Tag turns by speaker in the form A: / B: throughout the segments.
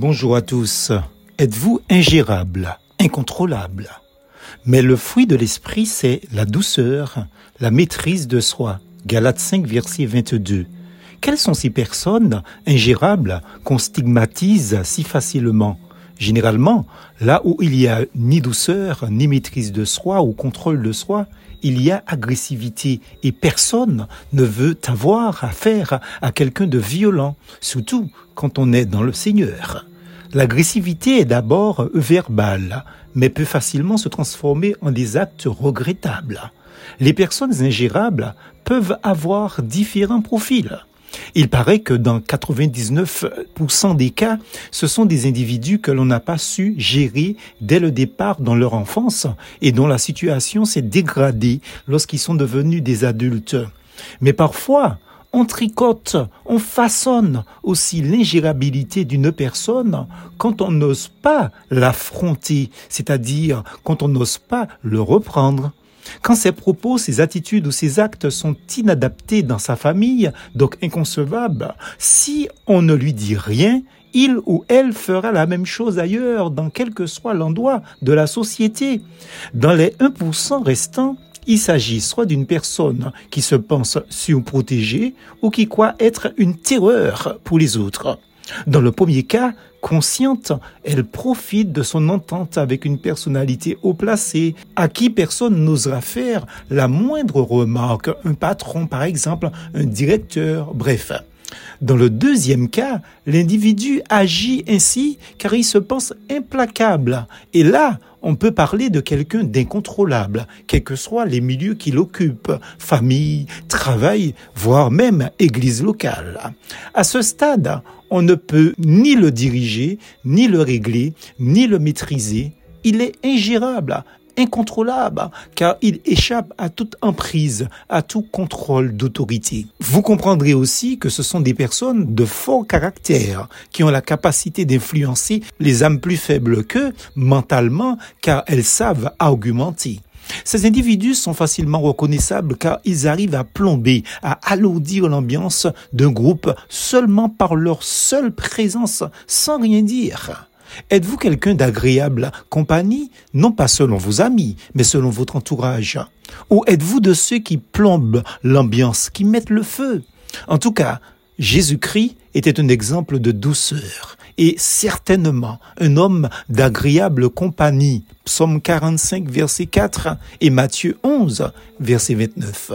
A: Bonjour à tous. Êtes-vous ingérable, incontrôlable? Mais le fruit de l'esprit, c'est la douceur, la maîtrise de soi. Galates 5, verset 22. Quelles sont ces personnes ingérables qu'on stigmatise si facilement? Généralement, là où il y a ni douceur, ni maîtrise de soi ou contrôle de soi, il y a agressivité et personne ne veut avoir affaire à quelqu'un de violent, surtout quand on est dans le Seigneur. L'agressivité est d'abord verbale, mais peut facilement se transformer en des actes regrettables. Les personnes ingérables peuvent avoir différents profils. Il paraît que dans 99% des cas, ce sont des individus que l'on n'a pas su gérer dès le départ dans leur enfance et dont la situation s'est dégradée lorsqu'ils sont devenus des adultes. Mais parfois, on tricote, on façonne aussi l'ingérabilité d'une personne quand on n'ose pas l'affronter, c'est-à-dire quand on n'ose pas le reprendre. Quand ses propos, ses attitudes ou ses actes sont inadaptés dans sa famille, donc inconcevables, si on ne lui dit rien, il ou elle fera la même chose ailleurs, dans quel que soit l'endroit de la société. Dans les 1% restants, il s'agit soit d'une personne qui se pense surprotégée ou qui croit être une terreur pour les autres. Dans le premier cas, consciente, elle profite de son entente avec une personnalité haut placée, à qui personne n'osera faire la moindre remarque, un patron par exemple, un directeur, bref. Dans le deuxième cas, l'individu agit ainsi car il se pense implacable. Et là, on peut parler de quelqu'un d'incontrôlable, quels que soient les milieux qu'il occupe, famille, travail, voire même église locale. À ce stade, on ne peut ni le diriger, ni le régler, ni le maîtriser. Il est ingérable, incontrôlable, car il échappe à toute emprise, à tout contrôle d'autorité. Vous comprendrez aussi que ce sont des personnes de fort caractère, qui ont la capacité d'influencer les âmes plus faibles qu'eux mentalement, car elles savent argumenter. Ces individus sont facilement reconnaissables car ils arrivent à plomber, à alourdir l'ambiance d'un groupe seulement par leur seule présence, sans rien dire. Êtes-vous quelqu'un d'agréable compagnie, non pas selon vos amis, mais selon votre entourage. Ou êtes-vous de ceux qui plombent l'ambiance, qui mettent le feu? En tout cas, Jésus-Christ était un exemple de douceur et certainement un homme d'agréable compagnie. Psaume 45, verset 4 et Matthieu 11, verset 29.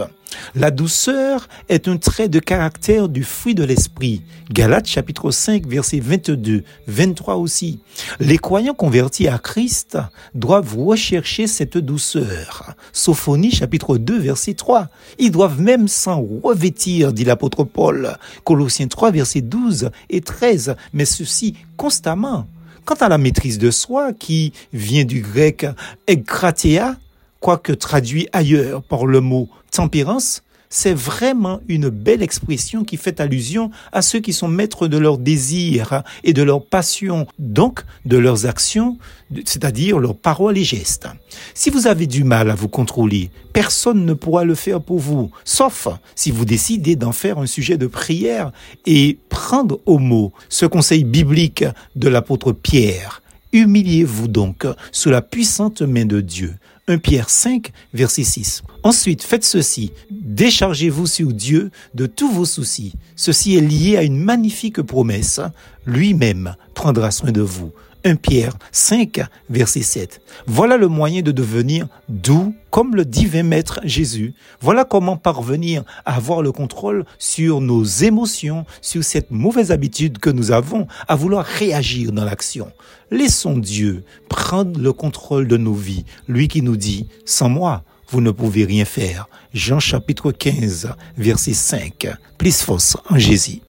A: La douceur est un trait de caractère du fruit de l'esprit. Galates chapitre 5 verset 22, 23 aussi. Les croyants convertis à Christ doivent rechercher cette douceur. Sophonie chapitre 2 verset 3. Ils doivent même s'en revêtir, dit l'apôtre Paul. Colossiens 3 verset 12 et 13. Mais ceci constamment. Quant à la maîtrise de soi, qui vient du grec ekratea, quoique traduit ailleurs par le mot tempérance, c'est vraiment une belle expression qui fait allusion à ceux qui sont maîtres de leurs désirs et de leurs passions, donc de leurs actions, c'est-à-dire leurs paroles et gestes. Si vous avez du mal à vous contrôler, personne ne pourra le faire pour vous, sauf si vous décidez d'en faire un sujet de prière et prendre au mot ce conseil biblique de l'apôtre Pierre. Humiliez-vous donc sous la puissante main de Dieu 1 Pierre 5, verset 6. Ensuite, faites ceci. Déchargez-vous sur Dieu de tous vos soucis. Ceci est lié à une magnifique promesse. Lui-même prendra soin de vous. 1 Pierre 5, verset 7. Voilà le moyen de devenir doux comme le divin maître Jésus. Voilà comment parvenir à avoir le contrôle sur nos émotions, sur cette mauvaise habitude que nous avons à vouloir réagir dans l'action. Laissons Dieu prendre le contrôle de nos vies, lui qui nous dit, sans moi, vous ne pouvez rien faire. Jean chapitre 15, verset 5. Plus force en Jésus.